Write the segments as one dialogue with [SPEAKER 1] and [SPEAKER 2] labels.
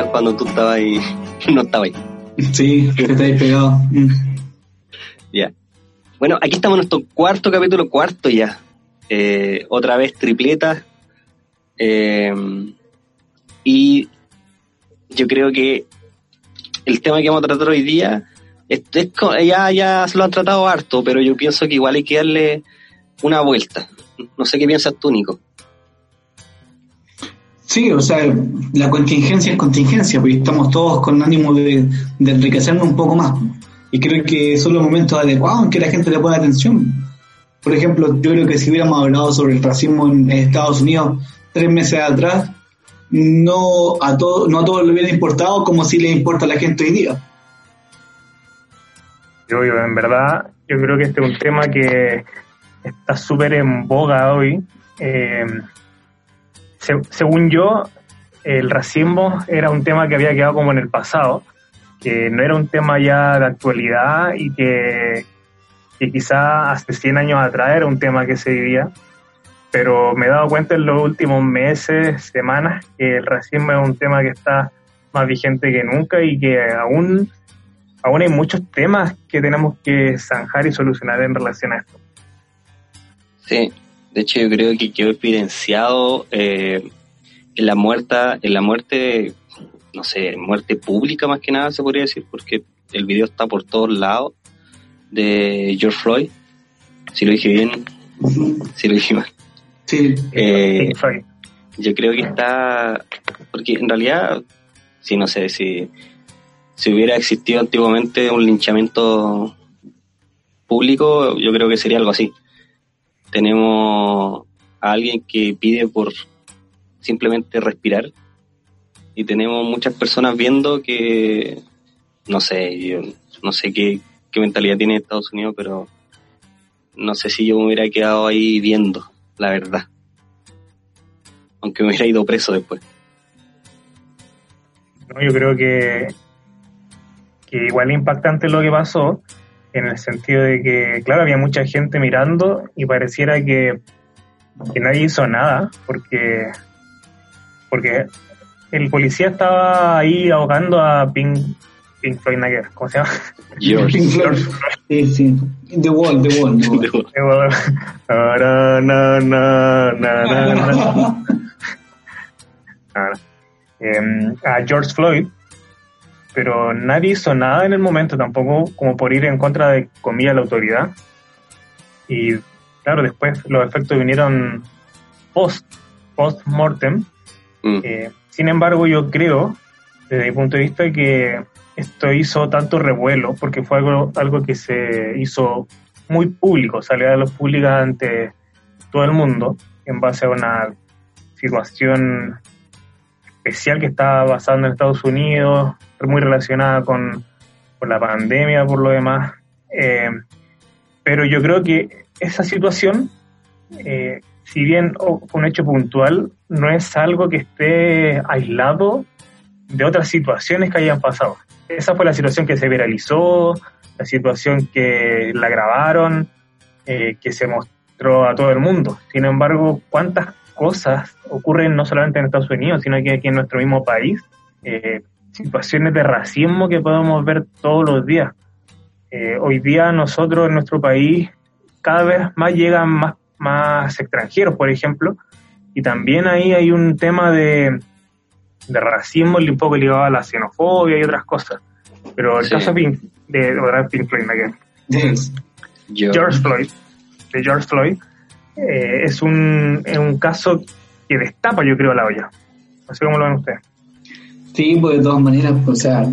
[SPEAKER 1] celular cuando tú estabas ahí, no estabas ahí.
[SPEAKER 2] Sí, que ahí pegado. Mm.
[SPEAKER 1] Ya. Bueno, aquí estamos en nuestro cuarto capítulo, cuarto ya. Eh, otra vez tripleta. Eh, y yo creo que el tema que vamos a tratar hoy día, es, ya, ya se lo han tratado harto, pero yo pienso que igual hay que darle una vuelta. No sé qué piensas tú, Nico.
[SPEAKER 2] Sí, o sea, la contingencia es contingencia, porque estamos todos con ánimo de, enriquecernos un poco más. Y creo que son los momentos adecuados en que la gente le pone atención. Por ejemplo, yo creo que si hubiéramos hablado sobre el racismo en Estados Unidos tres meses atrás, no a todo, no a todos le hubiera importado como si le importa a la gente hoy día.
[SPEAKER 3] Yo, yo, en verdad, yo creo que este es un tema que está súper en boga hoy. Eh, según yo, el racismo era un tema que había quedado como en el pasado, que no era un tema ya de actualidad y que, que quizá hace 100 años atrás era un tema que se vivía, pero me he dado cuenta en los últimos meses, semanas, que el racismo es un tema que está más vigente que nunca y que aún, aún hay muchos temas que tenemos que zanjar y solucionar en relación a esto.
[SPEAKER 1] Sí, de hecho, yo creo que quedó evidenciado eh, en la muerte, en la muerte, no sé, muerte pública más que nada se podría decir, porque el video está por todos lados de George Floyd. Si lo dije bien, si lo dije mal.
[SPEAKER 2] Sí.
[SPEAKER 1] Eh, yo creo que está, porque en realidad, si no sé, si, si hubiera existido antiguamente un linchamiento público, yo creo que sería algo así tenemos a alguien que pide por simplemente respirar. Y tenemos muchas personas viendo que no sé yo no sé qué, mentalidad tiene Estados Unidos pero no sé si yo me hubiera quedado ahí viendo la verdad. Aunque me hubiera ido preso después.
[SPEAKER 3] No, yo creo que que igual impactante lo que pasó en el sentido de que, claro, había mucha gente mirando y pareciera que, nadie hizo nada, porque, porque el policía estaba ahí ahogando a Pink, Pink Floyd Nager, ¿cómo se llama?
[SPEAKER 2] George. Pink Floyd. Sí, sí. The Wall, The Wall. The Wall. The Wall.
[SPEAKER 3] na, na, na, a George Floyd pero nadie hizo nada en el momento tampoco como por ir en contra de comillas la autoridad y claro después los efectos vinieron post post mortem mm. eh, sin embargo yo creo desde mi punto de vista que esto hizo tanto revuelo porque fue algo algo que se hizo muy público salió a la luz pública ante todo el mundo en base a una situación especial que estaba pasando en Estados Unidos, muy relacionada con, la pandemia, por lo demás. Eh, pero yo creo que esa situación, eh, si bien un hecho puntual, no es algo que esté aislado de otras situaciones que hayan pasado. Esa fue la situación que se viralizó, la situación que la grabaron, eh, que se mostró a todo el mundo. Sin embargo, ¿cuántas cosas ocurren no solamente en Estados Unidos, sino que aquí en nuestro mismo país. Eh, situaciones de racismo que podemos ver todos los días. Eh, hoy día nosotros en nuestro país cada vez más llegan más, más extranjeros, por ejemplo, y también ahí hay un tema de, de racismo un poco ligado a la xenofobia y otras cosas. Pero el caso de, Pink Floyd, George Floyd, de George Floyd, eh, es, un, es un caso que destapa, yo creo, la olla. No sé cómo lo ven ustedes.
[SPEAKER 2] Sí, pues de todas maneras, pues, o sea,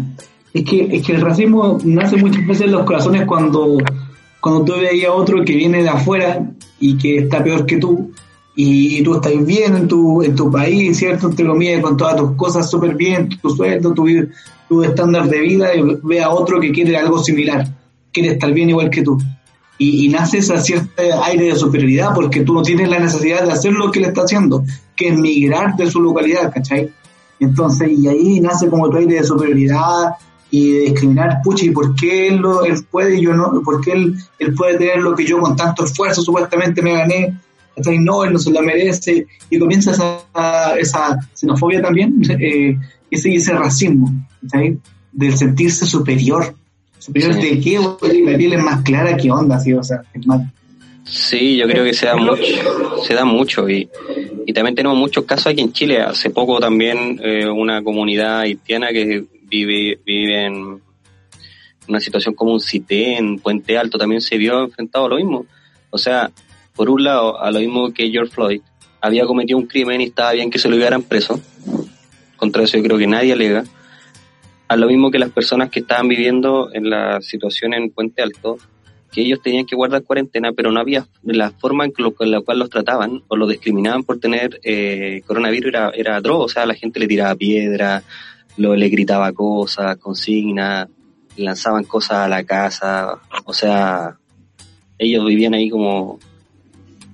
[SPEAKER 2] es que, es que el racismo nace muchas veces en los corazones cuando, cuando tú ves a otro que viene de afuera y que está peor que tú, y, tú estás bien en tu, en tu país, ¿cierto? Entre comillas, con todas tus cosas súper bien, tu sueldo, tu, tu estándar de vida, y ve a otro que quiere algo similar, quiere estar bien igual que tú y, y nace ese cierto aire de superioridad porque tú no tienes la necesidad de hacer lo que le está haciendo, que es migrar de su localidad, ¿cachai? Entonces, y ahí nace como tu aire de superioridad y de discriminar, pucha, ¿y por qué él, lo, él puede y yo no? ¿Por qué él, él puede tener lo que yo con tanto esfuerzo supuestamente me gané? No, él no se lo merece. Y comienza esa, esa xenofobia también, eh, ese, ese racismo, ¿sabes? Del sentirse superior. ¿Superior de qué? La piel es más clara que onda, ¿sí? O sea, es más...
[SPEAKER 1] Sí, yo creo que se da mucho, se da mucho y, y también tenemos muchos casos aquí en Chile. Hace poco también eh, una comunidad haitiana que vive, vive en una situación como un CITE en Puente Alto también se vio enfrentado a lo mismo. O sea, por un lado, a lo mismo que George Floyd, había cometido un crimen y estaba bien que se lo llevaran preso. Contra eso yo creo que nadie alega. A lo mismo que las personas que estaban viviendo en la situación en Puente Alto, que ellos tenían que guardar cuarentena, pero no había la forma en, la cual los trataban o los discriminaban por tener eh, coronavirus era, era atroz. O sea, la gente le tiraba piedra, lo, le gritaba cosas, consignas, lanzaban cosas a la casa. O sea, ellos vivían ahí como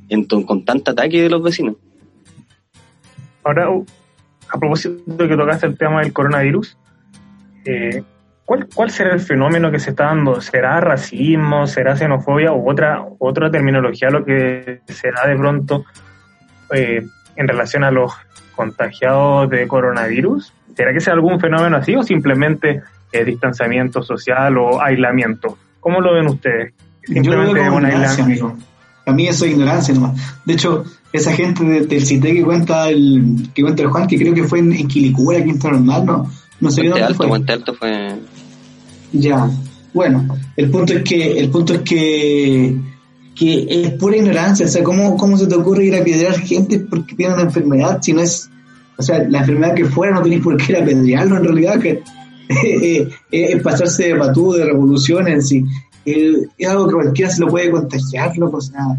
[SPEAKER 1] en, con tanto ataque de los vecinos.
[SPEAKER 3] Ahora, a propósito de que tocaste el tema del coronavirus, eh, ¿cuál, ¿cuál será el fenómeno que se está dando? ¿Será racismo? ¿Será xenofobia? ¿O otra, otra terminología lo que se da de pronto eh, en relación a los contagiados de coronavirus? ¿Será que sea algún fenómeno así o simplemente eh, distanciamiento social o aislamiento? ¿Cómo lo ven ustedes?
[SPEAKER 2] Simplemente un aislamiento. A mí eso es ignorancia nomás. De hecho, esa gente del CITE que cuenta el, que cuenta el Juan, que creo que fue en, en Quilicura, Quinta Normal, ¿no? No sé
[SPEAKER 1] Puente
[SPEAKER 2] dónde
[SPEAKER 1] Alto,
[SPEAKER 2] fue.
[SPEAKER 1] Puente Alto fue...
[SPEAKER 2] Ya. Bueno, el punto es que, el punto es que, que es pura ignorancia. O sea, ¿cómo, cómo se te ocurre ir a piedrar gente porque tiene una enfermedad si no es, o sea, la enfermedad que fuera no tenéis por qué ir a apedrearlo en realidad, que eh, es pasarse de patú, de revoluciones, y eh, es algo que cualquiera se lo puede contagiar, loco, o sea,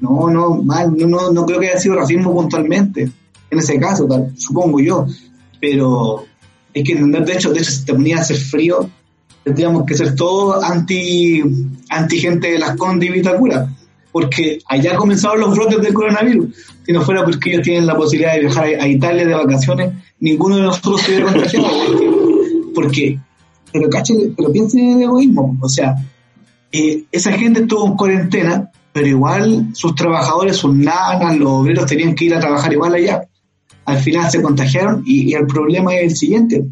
[SPEAKER 2] no, no, mal, no, no, no creo que haya sido racismo puntualmente, en ese caso, tal, supongo yo, pero es que de hecho, de hecho, si te ponía a hacer frío, tendríamos que ser todos anti, anti gente de las Condes y Vitacura, porque allá comenzaron los brotes del coronavirus. Si no fuera porque ellos tienen la posibilidad de viajar a, Italia de vacaciones, ninguno de nosotros se hubiera contagiado. Porque, pero cachen, pero piensen en el egoísmo. O sea, eh, esa gente estuvo en cuarentena, pero igual sus trabajadores, sus nanas, los obreros tenían que ir a trabajar igual allá. Al final se contagiaron y el problema es el siguiente.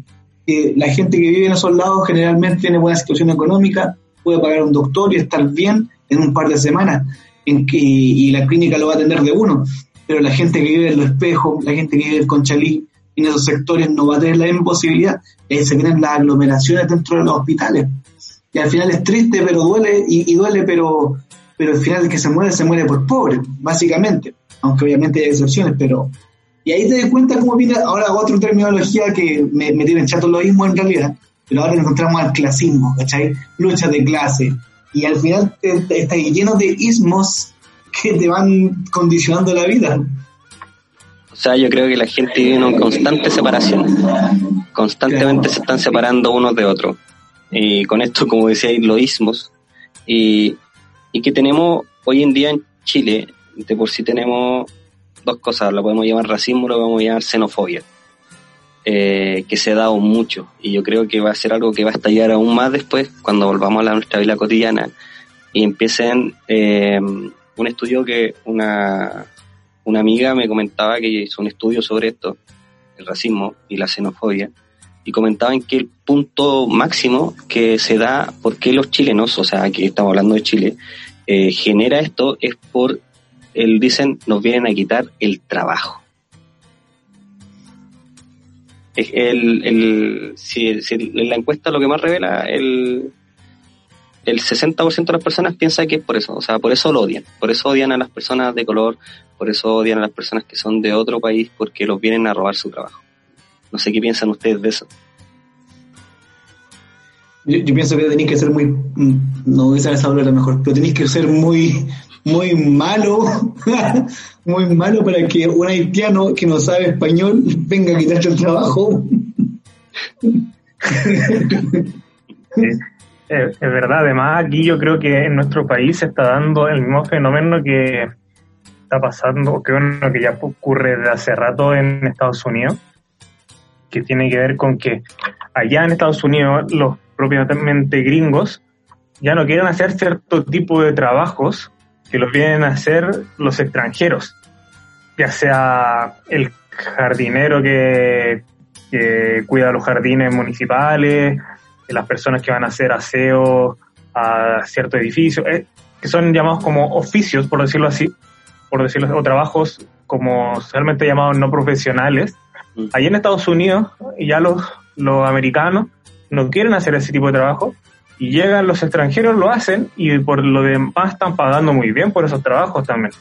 [SPEAKER 2] Que la gente que vive en esos lados generalmente tiene buena situación económica, puede pagar un doctor y estar bien en un par de semanas en que, y la clínica lo va a atender de uno. Pero la gente que vive en Los Espejos, la gente que vive en Conchalí, en esos sectores no va a tener la misma posibilidad. Y ahí se vienen las aglomeraciones dentro de los hospitales. Y al final es triste, pero duele, y, y duele, pero, pero al final el que se muere, se muere por pobre, básicamente. Aunque obviamente hay excepciones, pero... Y ahí te das cuenta cómo viene ahora otra terminología que me, me tiene chato lo mismo en realidad, pero ahora encontramos al clasismo, ¿cachai? Lucha de clase. Y al final te, te, está lleno de ismos que te van condicionando la vida.
[SPEAKER 1] O sea, yo creo que la gente vive en una constante separación. Constantemente se están separando unos de otros. Y con esto, como decíais, los ismos. Y, y que tenemos hoy en día en Chile, de por sí tenemos dos cosas, lo podemos llamar racismo, lo podemos llamar xenofobia, eh, que se ha dado mucho y yo creo que va a ser algo que va a estallar aún más después cuando volvamos a la, nuestra vida cotidiana y empiecen eh, un estudio que una, una amiga me comentaba que hizo un estudio sobre esto, el racismo y la xenofobia, y comentaban que el punto máximo que se da, porque los chilenos, o sea, aquí estamos hablando de Chile, eh, genera esto es por el, dicen, nos vienen a quitar el trabajo. El, si, la encuesta lo que más revela, el, el 60% de las personas piensa que es por eso, o sea, por eso lo odian, por eso odian a las personas de color, por eso odian a las personas que son de otro país, porque los vienen a robar su trabajo. No sé qué piensan ustedes de eso.
[SPEAKER 2] Yo, pienso que tenéis que ser muy, no voy a saber palabra mejor, pero tenéis que ser muy, muy malo, muy malo para que un haitiano que no sabe español venga a quitarte el trabajo.
[SPEAKER 3] Es verdad. Además, aquí yo creo que en nuestro país se está dando el mismo fenómeno que está pasando, que bueno, que ya ocurre desde hace rato en Estados Unidos, que tiene que ver con que allá en Estados Unidos los propiamente gringos ya no quieren hacer cierto tipo de trabajos que los vienen a hacer los extranjeros, ya sea el jardinero que que cuida los jardines municipales, las personas que van a hacer aseo a ciertos edificios, eh, que son llamados como oficios, por decirlo así, por decirlo o trabajos como socialmente llamados no profesionales. Mm. Allí en Estados Unidos, ya los, los americanos no quieren hacer ese tipo de trabajo y llegan los extranjeros, lo hacen y por lo demás están pagando muy bien por esos trabajos también.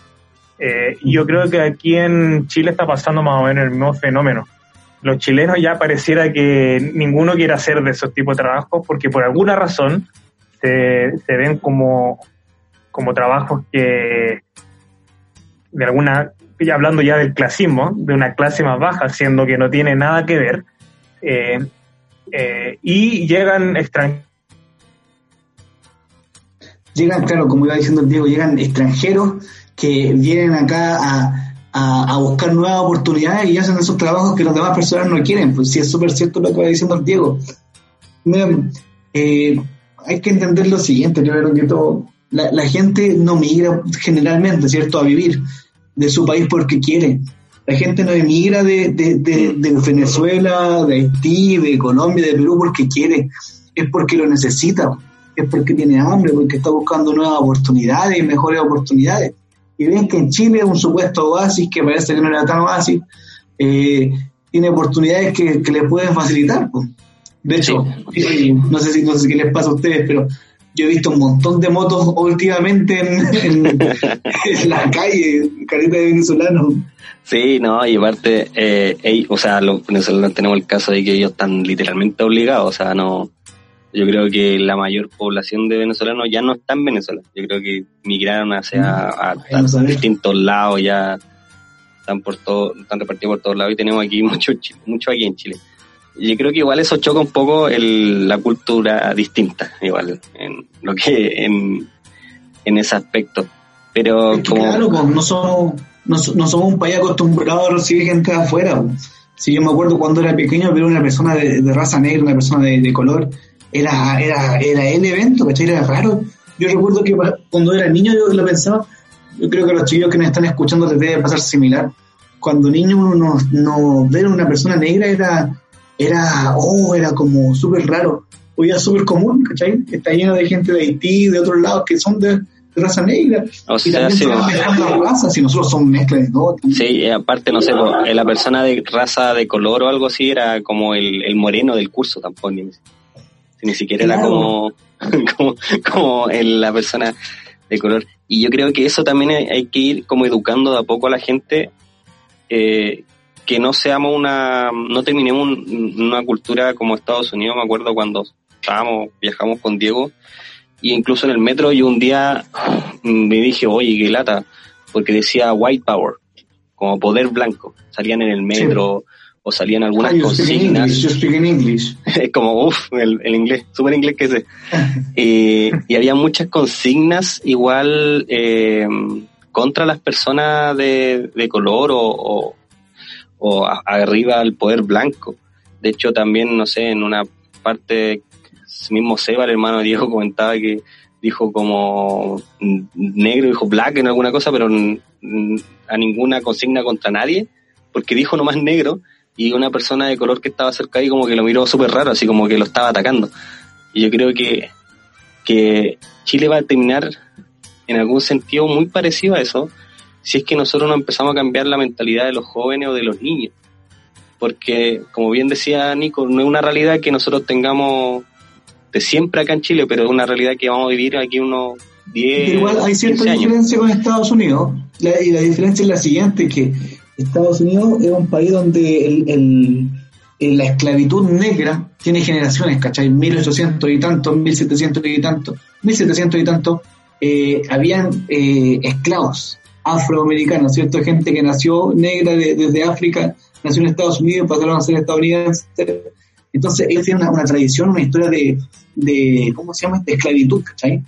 [SPEAKER 3] Eh, yo creo que aquí en Chile está pasando más o menos el mismo fenómeno. Los chilenos ya pareciera que ninguno quiere hacer de esos tipos de trabajos porque por alguna razón se, ven como, como trabajos que de alguna, hablando ya del clasismo, de una clase más baja, siendo que no tiene nada que ver, eh, eh, y llegan extranjeros.
[SPEAKER 2] Llegan, claro, como iba diciendo el Diego, llegan extranjeros que vienen acá a, a, buscar nuevas oportunidades y hacen esos trabajos que las demás personas no quieren. Pues sí, es súper cierto lo que va diciendo el Diego. Eh, hay que entender lo siguiente, yo creo que todo, la, la, gente no migra generalmente, ¿cierto?, a vivir de su país porque quiere. La gente no emigra de, de, de, Venezuela, de Haití, de Colombia, de Perú porque quiere, es porque lo necesita, es porque tiene hambre, porque está buscando nuevas oportunidades y mejores oportunidades. Y ven que en Chile un supuesto oasis, que parece que no era tan oasis, eh, tiene oportunidades que, que le pueden facilitar. De hecho, no sé si no sé qué les pasa a ustedes, pero yo he visto un montón de motos últimamente en, la calle, carita de venezolanos.
[SPEAKER 1] Sí, no, y aparte, eh, o sea, los venezolanos tenemos el caso de que ellos están literalmente obligados, o sea, no, yo creo que la mayor población de venezolanos ya no está en Venezuela, yo creo que migraron hacia mm, a, distintos lados, ya están por todo, están repartidos por todos lados y tenemos aquí mucho, mucho aquí en Chile yo creo que igual eso choca un poco el, la cultura distinta, igual, en lo que en, en ese aspecto. Pero como...
[SPEAKER 2] Claro, pues, no somos, no, somos un país acostumbrado a recibir gente de afuera. Si yo me acuerdo cuando era pequeño, ver una persona de, raza negra, una persona de, color, era, era, era el evento, ¿cachai? Era raro. Yo recuerdo que cuando era niño yo lo pensaba, yo creo que los chicos que nos están escuchando les debe pasar similar. Cuando niño uno no, no ver a una persona negra era era, oh, era como súper raro. Hoy es súper común, ¿cachai? Está lleno de gente de Haití, de otros lados, que son de, raza negra.
[SPEAKER 1] O y sea, sí,
[SPEAKER 2] razas, si nosotros somos mezcla de todo.
[SPEAKER 1] Sí, aparte, no sé, la persona de raza de color o algo así era como el, el moreno del curso tampoco, ni, ni siquiera era como, como, como la persona de color. Y yo creo que eso también hay, que ir como educando de a poco a la gente eh, que no seamos una, no terminemos una cultura como Estados Unidos, me acuerdo cuando estábamos, viajamos con Diego, y incluso en el metro yo un día me dije, oye, qué lata, porque decía white power, como poder blanco, salían en el metro, o salían algunas consignas. Es como, uff, el, inglés, súper inglés que sé. y había muchas consignas igual eh, contra las personas de, de color o, o arriba al poder blanco. De hecho, también, no sé, en una parte, mismo Seba, el hermano de Diego, comentaba que dijo como negro, dijo black en alguna cosa, pero a ninguna consigna contra nadie, porque dijo nomás negro y una persona de color que estaba cerca ahí como que lo miró súper raro, así como que lo estaba atacando. Y yo creo que, que Chile va a terminar en algún sentido muy parecido a eso, si es que nosotros no empezamos a cambiar la mentalidad de los jóvenes o de los niños. Porque, como bien decía Nico, no es una realidad que nosotros tengamos de siempre acá en Chile, pero es una realidad que vamos a vivir aquí unos 10
[SPEAKER 2] Igual hay cierta diferencia con Estados Unidos, y la diferencia es la siguiente, que Estados Unidos es un país donde el, la esclavitud negra tiene generaciones, ¿cachai? 1800 y tanto, 1700 y tanto, 1700 y tanto, eh, habían eh, esclavos afroamericanos, ¿cierto? Gente que nació negra desde África, nació en Estados Unidos, pasaron a ser estadounidenses. Entonces, ellos tienen una, tradición, una historia de, de, ¿cómo se llama?, de esclavitud, ¿cachai?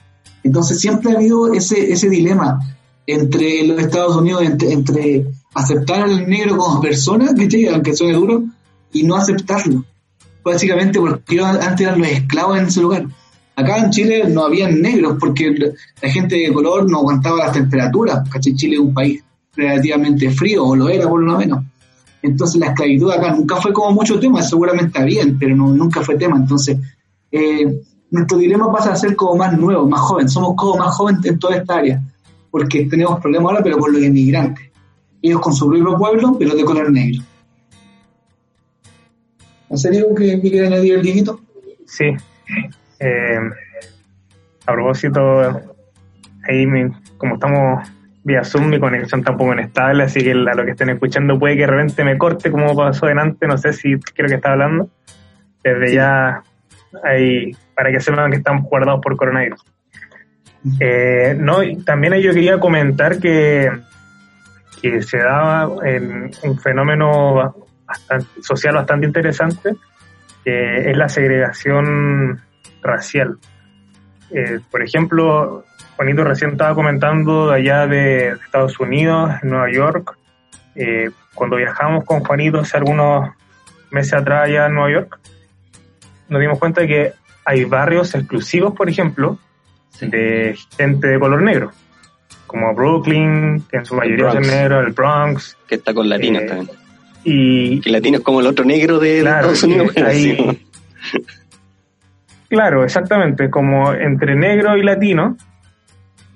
[SPEAKER 2] Entonces, siempre ha habido ese, ese dilema entre los Estados Unidos, entre, aceptar al negro como persona, ¿cachai? Aunque suene duro, y no aceptarlo. Básicamente porque antes eran los esclavos en ese lugar. Acá en Chile no habían negros porque la gente de color no aguantaba las temperaturas, ¿cachai? Chile es un país relativamente frío, o lo era por lo menos. Entonces la esclavitud acá nunca fue como mucho tema, seguramente había, pero no, nunca fue tema. Entonces, eh, nuestro dilema pasa a ser como más nuevo, más joven. Somos como más jóvenes en toda esta área, porque tenemos problemas ahora, pero con los inmigrantes. Ellos con su propio pueblo, pero de color negro. ¿En serio que, que quiere añadir el divito?
[SPEAKER 3] Sí. Eh, a propósito, ahí como estamos vía Zoom, mi conexión tampoco es estable, así que a lo que estén escuchando puede que de repente me corte como pasó delante, no sé si creo que está hablando. Desde ya, ahí, para que sepan que están guardados por coronavirus. Eh, no, también yo quería comentar que, que se daba en un fenómeno social bastante interesante, que es la segregación racial. Eh, por ejemplo, Juanito recién estaba comentando de allá de, Estados Unidos, en Nueva York. Eh, cuando viajamos con Juanito hace algunos meses atrás allá en Nueva York, nos dimos cuenta de que hay barrios exclusivos, por ejemplo, de gente de color negro, como Brooklyn, que en su mayoría es negro, el Bronx.
[SPEAKER 1] Que está con latinos eh, también.
[SPEAKER 3] Y,
[SPEAKER 1] que latino es como el otro negro de, Estados Unidos.
[SPEAKER 3] claro, exactamente, como entre negro y latino,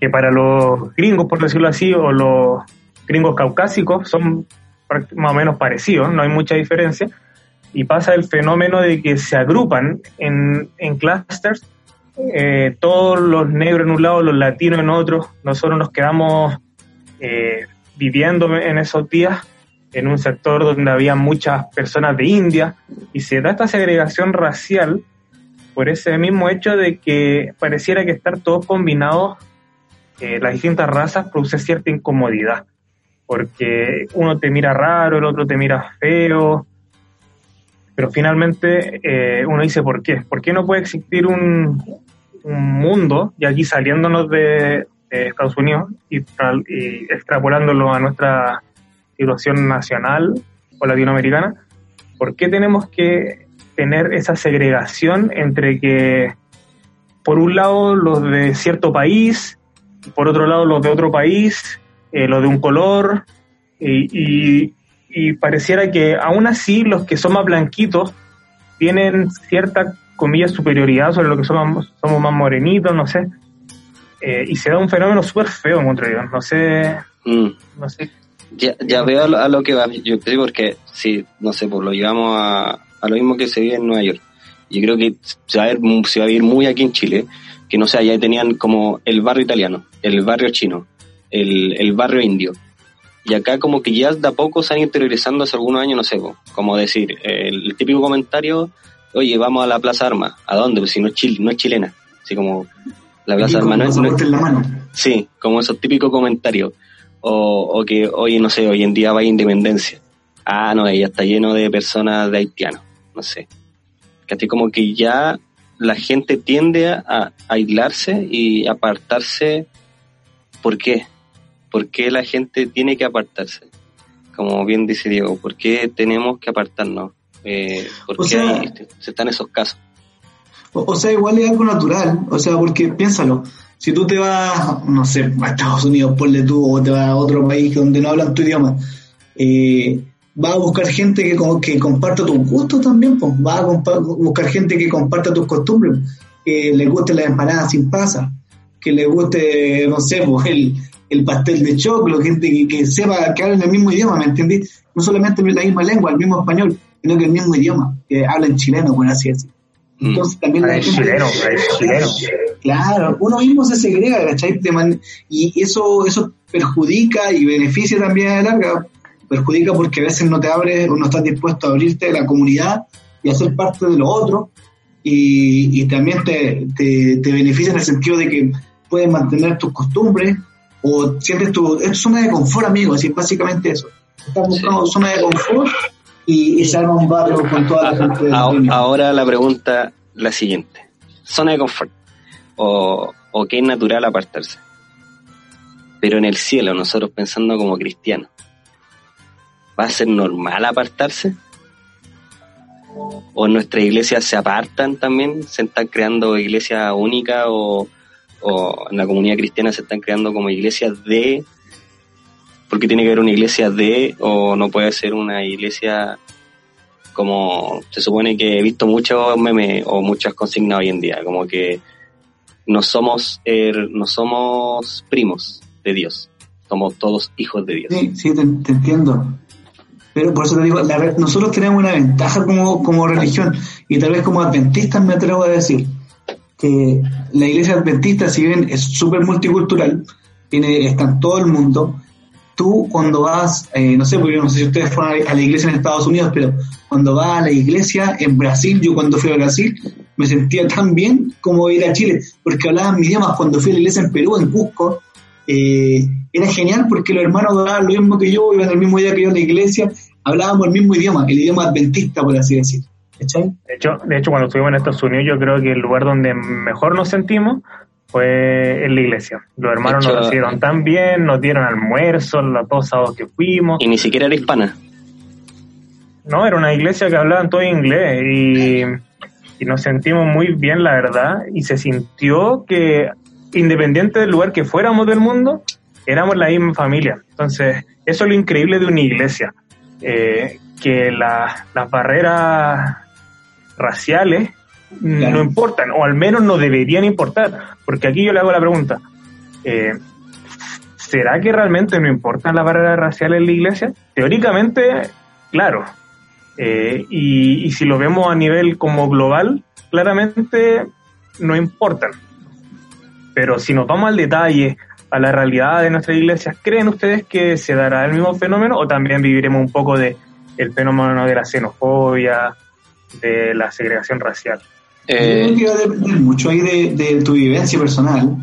[SPEAKER 3] que para los gringos, por decirlo así, o los gringos caucásicos son más o menos parecidos, no hay mucha diferencia, y pasa el fenómeno de que se agrupan en, en clusters, eh, todos los negros en un lado, los latinos en otro, nosotros nos quedamos eh, viviendo en esos días en un sector donde había muchas personas de India, y se da esta segregación racial por ese mismo hecho de que pareciera que estar todos combinados eh, las distintas razas produce cierta incomodidad, porque uno te mira raro, el otro te mira feo, pero finalmente eh, uno dice, ¿por qué? ¿Por qué no puede existir un, mundo, y aquí saliéndonos de, Estados Unidos y, y, extrapolándolo a nuestra situación nacional o latinoamericana, ¿por qué tenemos que tener esa segregación entre que, por un lado, los de cierto país por otro lado los de otro país, eh, los de un color, y, pareciera que aún así los que son más blanquitos tienen cierta, comillas, superioridad sobre lo que somos, somos más morenitos, no sé. Eh, y se da un fenómeno súper feo, encuentro yo. No sé. Mm. No sé.
[SPEAKER 1] Ya, ya veo a lo, que va. Yo creo porque, sí, no sé, pues lo llevamos a, a lo mismo que se vive en Nueva York. Yo creo que se va a, ver, se va a vivir muy aquí en Chile que no sé, allá tenían como el barrio italiano, el barrio chino, el, barrio indio. Y acá como que ya de a poco se han interiorizando hace algunos años, no sé, como decir, el, típico comentario, oye, vamos a la Plaza Arma, ¿a dónde? Pues si no es, Chile, no es chilena, así como la Plaza Arma no es... Sí, como esos típicos comentarios. O, o que, oye, no sé, hoy en día va a Independencia. Ah, no, ella está lleno de personas de haitianos, no sé. Que así como que ya la gente tiende a, aislarse y apartarse. ¿Por qué? ¿Por qué la gente tiene que apartarse? Como bien dice Diego, ¿por qué tenemos que apartarnos? Eh, ¿Por qué se están esos casos?
[SPEAKER 2] O, sea, igual es algo natural, o sea, porque piénsalo, si tú te vas, no sé, a Estados Unidos, ponle tú, o te vas a otro país donde no hablan tu idioma, eh, va a buscar gente que, que comparta tus gustos también, pues va a buscar gente que comparta tus costumbres, que le guste la empanada sin pasa, que le guste, no sé, pues el, el pastel de choclo, gente que, que sepa que hablen el mismo idioma, ¿me entendí? No solamente la misma lengua, el mismo español, sino que el mismo idioma, que hablan chileno, por así decirlo.
[SPEAKER 3] Mm. Entonces también la chileno, chileno.
[SPEAKER 2] Claro, uno mismo se segrega, ¿cachai? Y eso, eso perjudica y beneficia también a la larga, perjudica porque a veces no te abres o no estás dispuesto a abrirte a la comunidad y a ser parte de lo otro y, también te, te, beneficia en el sentido de que puedes mantener tus costumbres o sientes tu... Es zona de confort, amigo, así básicamente eso. Estás buscando zona de confort y, y un barrio con toda la gente.
[SPEAKER 1] Ahora, ahora la pregunta, la siguiente. Zona de confort. O, o que es natural apartarse. Pero en el cielo, nosotros pensando como cristianos, ¿Va a ser normal apartarse? ¿O nuestras iglesias se apartan también? ¿Se están creando iglesias únicas o, en la comunidad cristiana se están creando como iglesias de porque tiene que haber una iglesia de o no puede ser una iglesia como se supone que he visto muchos memes o muchas consignas hoy en día, como que no somos, er, no somos primos de Dios, somos todos hijos de Dios.
[SPEAKER 2] Sí, sí, te, entiendo. Pero por eso te digo, nosotros tenemos una ventaja como, como religión y tal vez como adventistas me atrevo a decir que la iglesia adventista, si bien es súper multicultural, tiene, está en todo el mundo, tú cuando vas, eh, no sé, porque no sé si ustedes fueron a la iglesia en Estados Unidos, pero cuando vas a la iglesia en Brasil, yo cuando fui a Brasil, me sentía tan bien como ir a Chile, porque hablaban mi idioma. Cuando fui a la iglesia en Perú, en Cusco, eh, era genial porque los hermanos hablaban lo mismo que yo, iban el mismo día que yo a la iglesia, hablábamos el mismo idioma, el idioma adventista, por así decir.
[SPEAKER 3] De hecho, de hecho, cuando estuvimos en Estados Unidos, yo creo que el lugar donde mejor nos sentimos fue en la iglesia. Los hermanos nos recibieron tan bien, nos dieron almuerzo los dos sábados que fuimos.
[SPEAKER 1] Y ni siquiera era hispana.
[SPEAKER 3] No, era una iglesia que hablaban todo inglés y, y nos sentimos muy bien, la verdad. Y se sintió que, independiente del lugar que fuéramos del mundo, éramos la misma familia. Entonces, eso es lo increíble de una iglesia. Eh, que las barreras raciales no importan, o al menos no deberían importar, porque aquí yo le hago la pregunta, eh, ¿será que realmente no importan las barreras raciales en la iglesia? Teóricamente, claro, eh, y, si lo vemos a nivel como global, claramente no importan. Pero si nos vamos al detalle, a la realidad de nuestra iglesia, ¿creen ustedes que se dará el mismo fenómeno o también viviremos un poco de el fenómeno de la xenofobia, de la segregación racial?
[SPEAKER 2] Eh, Yo creo que va a depender mucho ahí de, tu vivencia personal,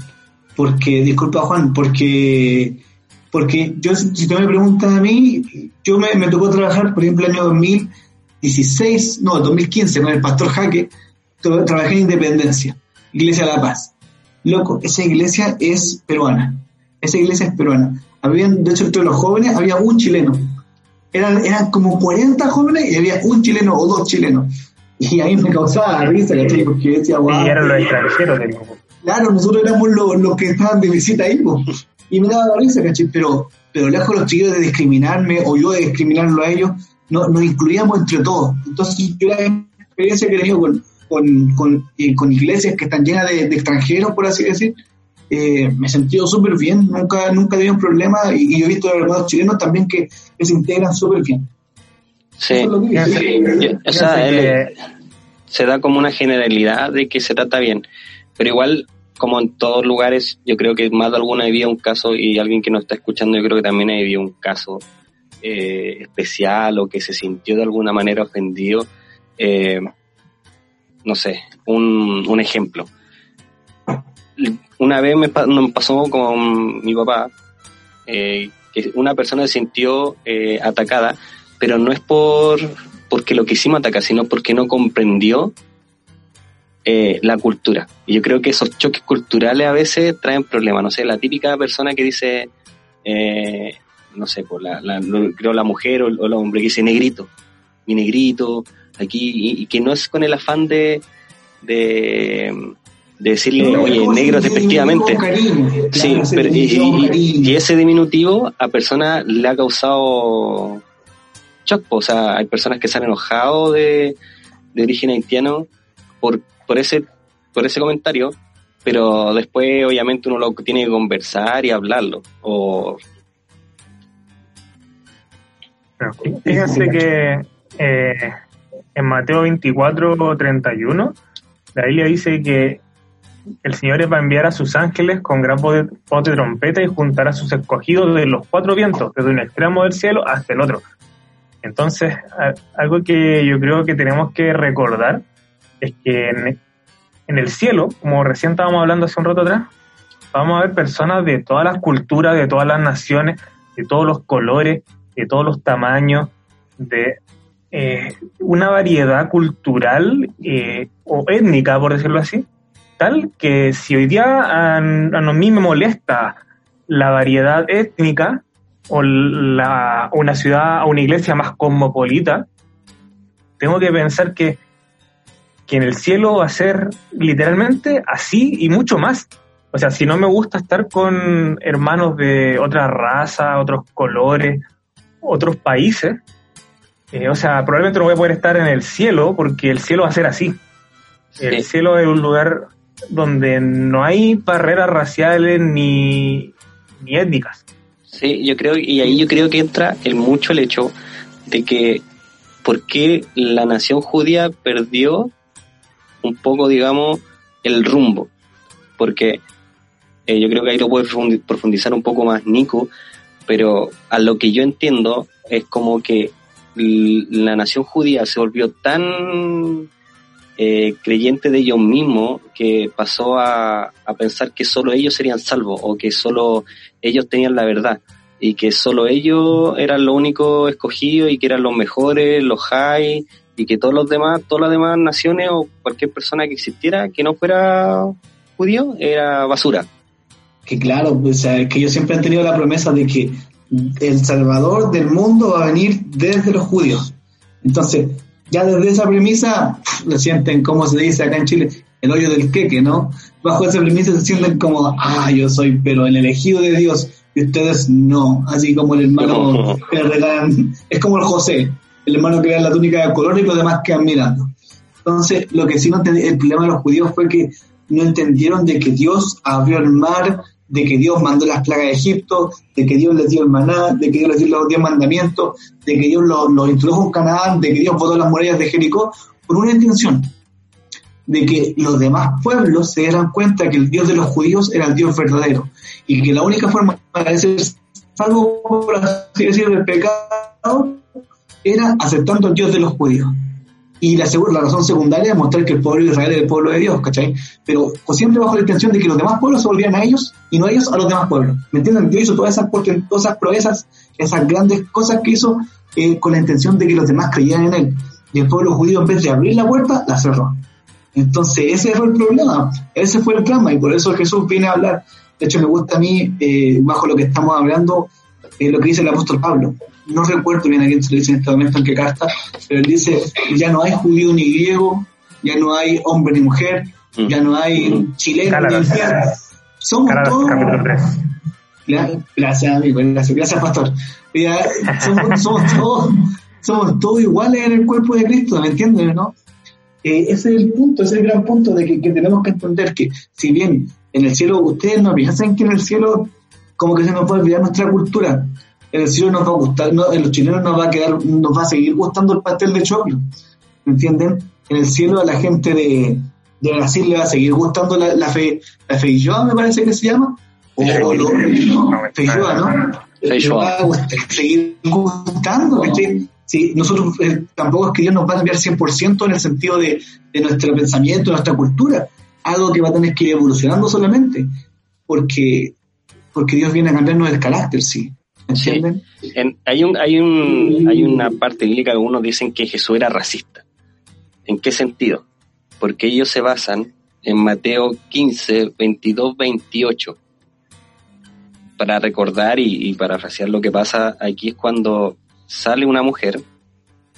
[SPEAKER 2] porque, disculpa Juan, porque, porque yo, si tú me preguntas a mí, yo me, me tocó trabajar, por ejemplo, el año 2016, no, 2015, con el pastor Jaque, trabajé en Independencia, Iglesia de la Paz. Loco, esa iglesia es peruana, esa iglesia es peruana. Habían, de hecho, entre los jóvenes había un chileno. Eran, eran como 40 jóvenes y había un chileno o dos chilenos y ahí me causaba risa, ¿cachai? Porque decía,
[SPEAKER 3] Y eran los extranjeros
[SPEAKER 2] Claro, nosotros éramos los, que estaban de visita ahí, y me daba risa, ¿cachai? Pero, pero lejos los chicos de discriminarme o yo de discriminarlo a ellos, no, nos incluíamos entre todos. Entonces, yo la experiencia que he tenido con, con, con, eh, con iglesias que están llenas de, extranjeros, por así decir, eh, me he sentido súper bien, nunca, nunca he tenido un problema y, yo he visto a los chilenos también que, que se integran súper bien.
[SPEAKER 1] Sí, se da como una generalidad de que se trata bien, pero igual, como en todos lugares, yo creo que más de alguna vivido un caso y alguien que nos está escuchando, yo creo que también ha vivido un caso eh, especial o que se sintió de alguna manera ofendido. Eh, no sé, un, un ejemplo. Una vez me, pasó con mi papá, eh, que una persona se sintió atacada pero no es por porque lo quisimos atacar, sino porque no comprendió eh, la cultura. Y yo creo que esos choques culturales a veces traen problemas. No sé, la típica persona que dice, eh, no sé, por la, creo la mujer o, el hombre que dice negrito, mi negrito, aquí, y, que no es con el afán de, de, decirle, oye, negro efectivamente. Sí, pero, y, ese diminutivo a persona le ha causado shock. O sea, hay personas que se han enojado de, de origen haitiano por, por, ese, por ese comentario, pero después obviamente uno lo tiene que conversar y hablarlo. O...
[SPEAKER 3] Fíjense que eh, en Mateo 24, 31, la Biblia dice que el Señor va a enviar a sus ángeles con gran voz de, trompeta y juntar a sus escogidos de los cuatro vientos, desde un extremo del cielo hasta el otro. Entonces, algo que yo creo que tenemos que recordar es que en, el cielo, como recién estábamos hablando hace un rato atrás, vamos a ver personas de todas las culturas, de todas las naciones, de todos los colores, de todos los tamaños, de eh, una variedad cultural eh, o étnica, por decirlo así, tal que si hoy día a, a mí me molesta la variedad étnica, o la, una ciudad, una iglesia más cosmopolita, tengo que pensar que, que en el cielo va a ser literalmente así y mucho más. O sea, si no me gusta estar con hermanos de otra raza, otros colores, otros países, eh, o sea, probablemente no voy a poder estar en el cielo porque el cielo va a ser así. El cielo es un lugar donde no hay barreras raciales ni, ni étnicas.
[SPEAKER 1] Sí, yo creo, y ahí yo creo que entra el mucho el hecho de que por qué la nación judía perdió un poco, digamos, el rumbo. Porque eh, yo creo que ahí lo puede profundizar un poco más Nico, pero a lo que yo entiendo es como que la nación judía se volvió tan eh, creyente de ellos mismos que pasó a, a, pensar que solo ellos serían salvos o que solo ellos tenían la verdad y que solo ellos eran los únicos escogidos y que eran los mejores, los high y que todos los demás, todas las demás naciones o cualquier persona que existiera que no fuera judío era basura.
[SPEAKER 2] Que claro, pues, que ellos siempre han tenido la promesa de que el Salvador del mundo va a venir desde los judíos. Entonces, ya desde esa premisa, lo sienten, como se dice acá en Chile, el hoyo del queque, ¿no? Bajo esa premisa se sienten como, ah, yo soy, pero el elegido de Dios, y ustedes no, así como el hermano que regalan, es como el José, el hermano que da la túnica de color y los demás quedan mirando. Entonces, lo que sí no el problema de los judíos fue que no entendieron de que Dios abrió el mar, de que Dios mandó las plagas de Egipto, de que Dios les dio el maná, de que Dios les dio los diez mandamientos, de que Dios los, introdujo en Canaán, de que Dios botó las murallas de Jericó, por una intención, de que los demás pueblos se dieran cuenta que el Dios de los judíos era el Dios verdadero y que la única forma de ser salvo, por así decirlo, del pecado era aceptando al Dios de los judíos. Y la, la razón secundaria es mostrar que el pueblo de Israel es el pueblo de Dios, ¿cachai? Pero siempre bajo la intención de que los demás pueblos se volvieran a ellos y no ellos a los demás pueblos. ¿Me entienden? Dios hizo todas esas, todas esas proezas, esas grandes cosas que hizo eh, con la intención de que los demás creyeran en él. Y el pueblo judío, en vez de abrir la puerta, la cerró. Entonces, ese fue el problema, ese fue el drama, y por eso Jesús viene a hablar. De hecho, me gusta a mí, eh, bajo lo que estamos hablando, eh, lo que dice el apóstol Pablo. No recuerdo bien a quién se le dice en este momento en qué carta, pero él dice, ya no hay judío ni griego, ya no hay hombre ni mujer, mm. ya no hay chileno ni infierno. Somos todos... Gracias, amigo, gracias, gracias, pastor. somos, somos, todos, somos todos iguales en el cuerpo de Cristo, ¿me entiendes, no? Eh, ese es el punto, ese es el gran punto de que, que, tenemos que entender que si bien en el cielo ustedes no piensan que en el cielo como que se nos va a olvidar nuestra cultura, en el cielo nos va a gustar, no, en los chilenos nos va a quedar, nos va a seguir gustando el pastel de choclo, ¿me entienden? En el cielo a la gente de, de Brasil le va a seguir gustando la, la fe, la feijoa me parece que se llama, o, o lo, no, feijoa, ¿no? Feijoa. Va a seguir gustando, ¿me Sí, nosotros eh, tampoco es que Dios nos va a cambiar 100% en el sentido de, de nuestro pensamiento, de nuestra cultura, algo que va a tener que ir evolucionando solamente, porque, porque Dios viene a cambiarnos el carácter, sí. ¿Entienden?
[SPEAKER 1] hay, un, hay, un, hay una parte bíblica que algunos dicen que Jesús era racista. ¿En qué sentido? Porque ellos se basan en Mateo 15, 22, 28. Para recordar y, y parafrasear lo que pasa aquí es cuando sale una mujer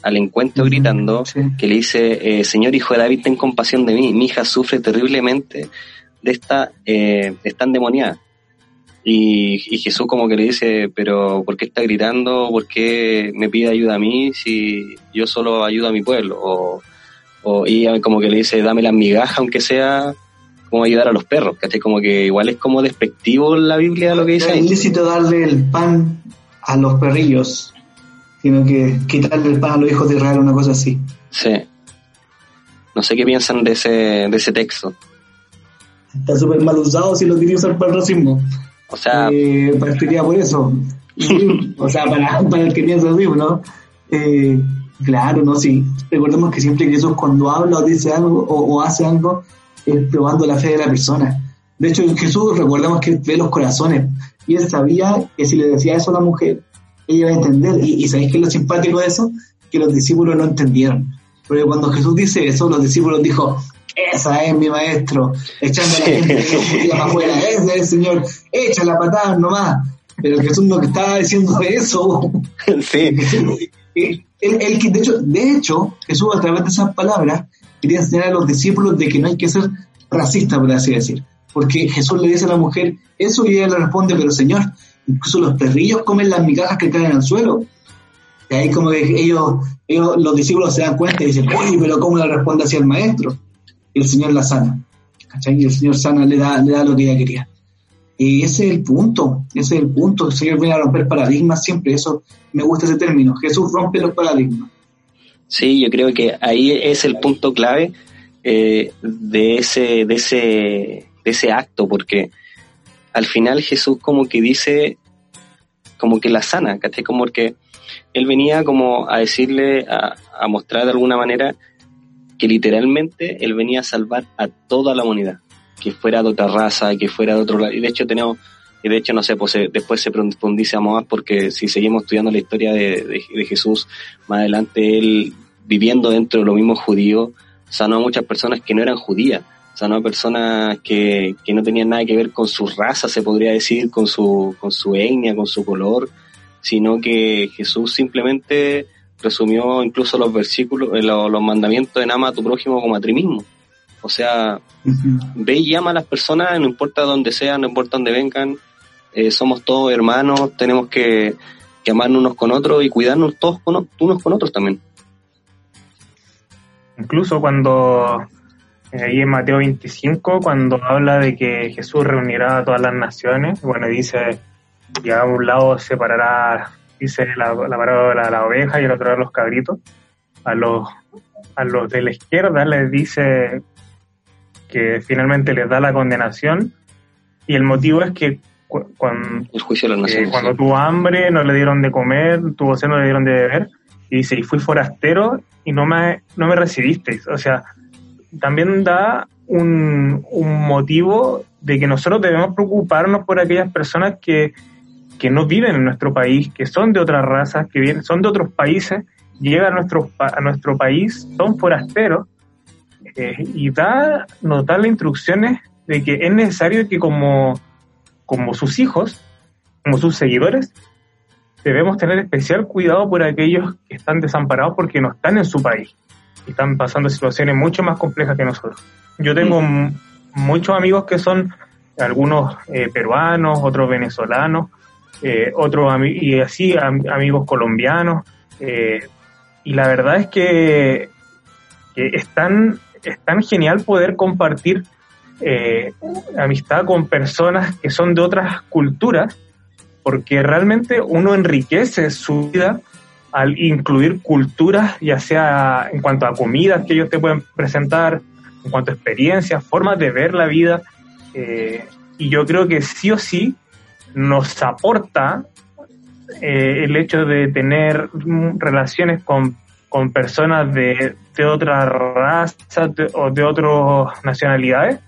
[SPEAKER 1] al encuentro gritando que le dice, eh, Señor hijo de David, ten compasión de mí, mi hija sufre terriblemente de esta, eh, esta endemoniada. Y, Jesús como que le dice, pero ¿por qué está gritando? ¿Por qué me pide ayuda a mí si yo solo ayudo a mi pueblo? O, o y como que le dice, dame la migaja aunque sea como ayudar a los perros, ¿cachai? Como que igual es como despectivo la Biblia lo que dice.
[SPEAKER 2] Es ilícito darle el pan a los perrillos sino que quitarle el pan a los hijos de Israel, una cosa así.
[SPEAKER 1] Sí. No sé qué piensan de ese, de ese texto.
[SPEAKER 2] Está súper mal usado si lo quería usar para el racismo.
[SPEAKER 1] O sea...
[SPEAKER 2] Eh, partiría por eso. o sea, para, para, el que piensa así, ¿no? Eh, claro, ¿no? Sí. Recordemos que siempre Jesús cuando habla o dice algo o, o hace algo, es probando la fe de la persona. De hecho, Jesús, recordemos que ve los corazones. Y él sabía que si le decía eso a la mujer, ella va a entender. Y, y ¿sabéis qué es lo simpático de eso? Que los discípulos no entendieron. Porque cuando Jesús dice eso, los discípulos dijo, esa es mi maestro, echando a la gente para afuera, ese es el Señor, echa la patada nomás. Pero Jesús no estaba diciendo eso. Sí. Él, de, hecho, de hecho, Jesús a través de esas palabras quería enseñar a los discípulos de que no hay que ser racista, por así decir. porque Jesús le dice a la mujer eso y ella le responde, pero Señor, incluso los perrillos comen las migajas que caen al suelo. Y ahí como que ellos, ellos los discípulos se dan cuenta y dicen, uy, pero ¿cómo le responde así al maestro? El Señor la sana. Y el Señor sana le da, le da lo que ella quería. Y ese es el punto, ese es el punto. El Señor viene a romper paradigmas siempre, eso me gusta ese término. Jesús rompe los paradigmas.
[SPEAKER 1] Sí, yo creo que ahí es el punto clave eh, de, ese, de, ese, de ese acto, porque al final Jesús como que dice, como que la sana, ¿cachai? Como que él venía como a decirle, a, a mostrar de alguna manera literalmente él venía a salvar a toda la humanidad que fuera de otra raza, que fuera de otro lado. Y de hecho tenemos, y de hecho no sé, pues después se profundiza más porque si seguimos estudiando la historia de, de, Jesús, más adelante él viviendo dentro de los mismos judíos, sanó a muchas personas que no eran judías, sanó a personas que, que no tenían nada que ver con su raza, se podría decir, con su, con su etnia, con su color, sino que Jesús simplemente resumió incluso los versículos, eh, los, los mandamientos en ama a tu prójimo como a ti mismo. O sea, ve y llama a las personas, no importa dónde sean, no importa dónde vengan, eh, somos todos hermanos, tenemos que, amarnos unos con otros y cuidarnos todos unos con otros también.
[SPEAKER 3] Incluso cuando, eh, ahí en Mateo 25, cuando habla de que Jesús reunirá a todas las naciones, bueno, dice, y a un lado separará, dice la, la parábola de la oveja y al otro lado los cabritos, a los, a los de la izquierda les dice que finalmente les da la condenación y el motivo es que cuando, cuando tuvo hambre no le dieron de comer, tuvo sed no le dieron de beber y dice, y fui forastero y no me, no me recibisteis. O sea, también da un, un motivo de que nosotros debemos preocuparnos por aquellas personas que, que no viven en nuestro país, que son de otras razas, que vienen, son de otros países, llegan a nuestro, a nuestro país, son forasteros eh, y da, nos da las instrucciones de que es necesario que como, como sus hijos, como sus seguidores, debemos tener especial cuidado por aquellos que están desamparados porque no están en su país y están pasando situaciones mucho más complejas que nosotros. Yo tengo muchos amigos que son algunos eh, peruanos, otros venezolanos, eh, otros y así amigos colombianos. y la verdad es que, que es tan genial poder compartir eh, amistad con personas que son de otras culturas, porque realmente uno enriquece su vida al incluir culturas, ya sea en cuanto a comidas que ellos te pueden presentar, en cuanto a experiencias, formas de ver la vida. Eh, y yo creo que sí o sí nos aporta eh, el hecho de tener relaciones con con personas de, de otras razas o de otras nacionalidades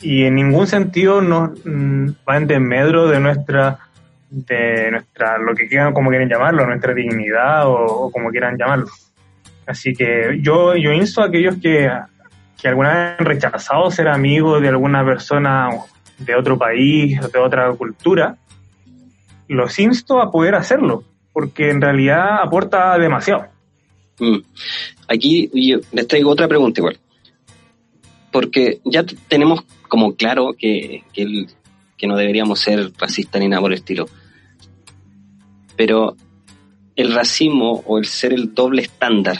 [SPEAKER 3] y en ningún sentido nos mm, va en desmedro de nuestra de nuestra lo que quieran como quieren llamarlo nuestra dignidad o, como quieran llamarlo. Así que yo yo insto a aquellos que que alguna vez han rechazado ser amigos de alguna persona de otro país de otra cultura los insto a poder hacerlo porque en realidad aporta demasiado
[SPEAKER 1] Mm. Aquí les traigo otra pregunta igual. Porque ya tenemos como claro que, que, que no deberíamos ser racistas ni nada por el estilo. Pero el racismo o el ser el doble estándar,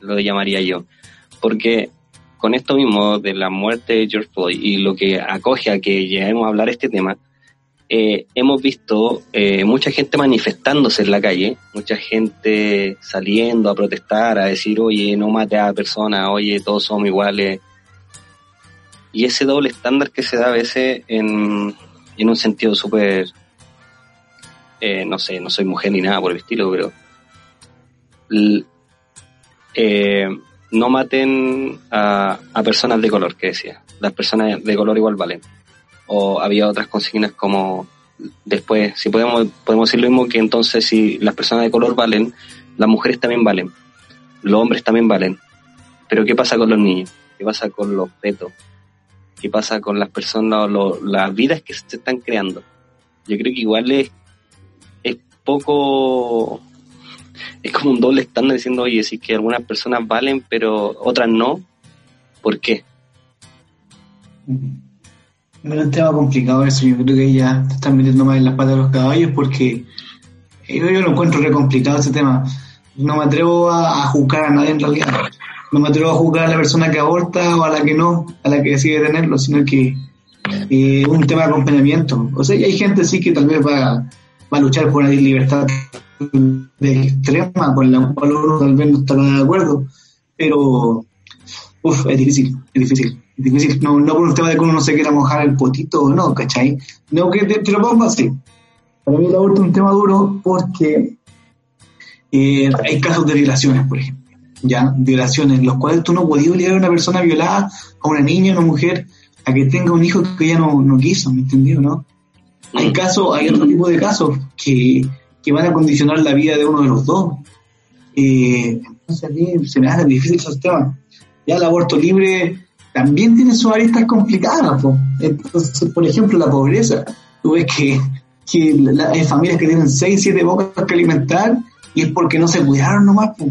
[SPEAKER 1] lo llamaría yo. Porque con esto mismo de la muerte de George Floyd y lo que acoge a que lleguemos a hablar este tema, eh, hemos visto eh, mucha gente manifestándose en la calle, mucha gente saliendo a protestar, a decir, oye, no mate a personas, oye, todos somos iguales. Y ese doble estándar que se da a veces en, en un sentido súper, eh, no sé, no soy mujer ni nada por el estilo, pero no maten a, a personas de color, que decía. Las personas de color igual valen o había otras consignas como después, si podemos, podemos decir lo mismo que entonces si las personas de color valen, las mujeres también valen, los hombres también valen. Pero ¿qué pasa con los niños? ¿Qué pasa con los fetos? ¿Qué pasa con las personas, las vidas que se están creando? Yo creo que igual es, es poco, es como un doble estándar diciendo, oye, si que algunas personas valen, pero otras no, ¿por qué?
[SPEAKER 2] Es un tema complicado eso, yo creo que ya te están metiendo más en las patas de los caballos porque yo, yo lo encuentro re complicado ese tema. No me atrevo a, juzgar a nadie en realidad. No me atrevo a juzgar a la persona que aborta o a la que no, a la que decide tenerlo, sino que eh, un tema de acompañamiento. O sea, hay gente sí que tal vez va, va a luchar por una libertad de extrema, con la cual uno tal vez no estará de acuerdo, pero uf, es difícil, es difícil, es difícil. No, no por un tema de que uno no se quiera mojar el potito o no, ¿cachai? No que te, te lo pongo así. Para mí el aborto es un tema duro porque eh, hay casos de violaciones, por ejemplo. Ya, violaciones, en los cuales tú no podías obligar a una persona violada, a una niña, a una mujer, a que tenga un hijo que ella no, no quiso, ¿me entendió, no? Hay casos, hay otro tipo de casos que, que van a condicionar la vida de uno de los dos. Eh, entonces a mí se me hace difícil esos temas. Ya el aborto libre también tiene sus aristas complicadas. po. Entonces, por ejemplo, la pobreza. Tú ves que, que la- hay familias que tienen 6, 7 bocas que alimentar y es porque no se cuidaron nomás. po.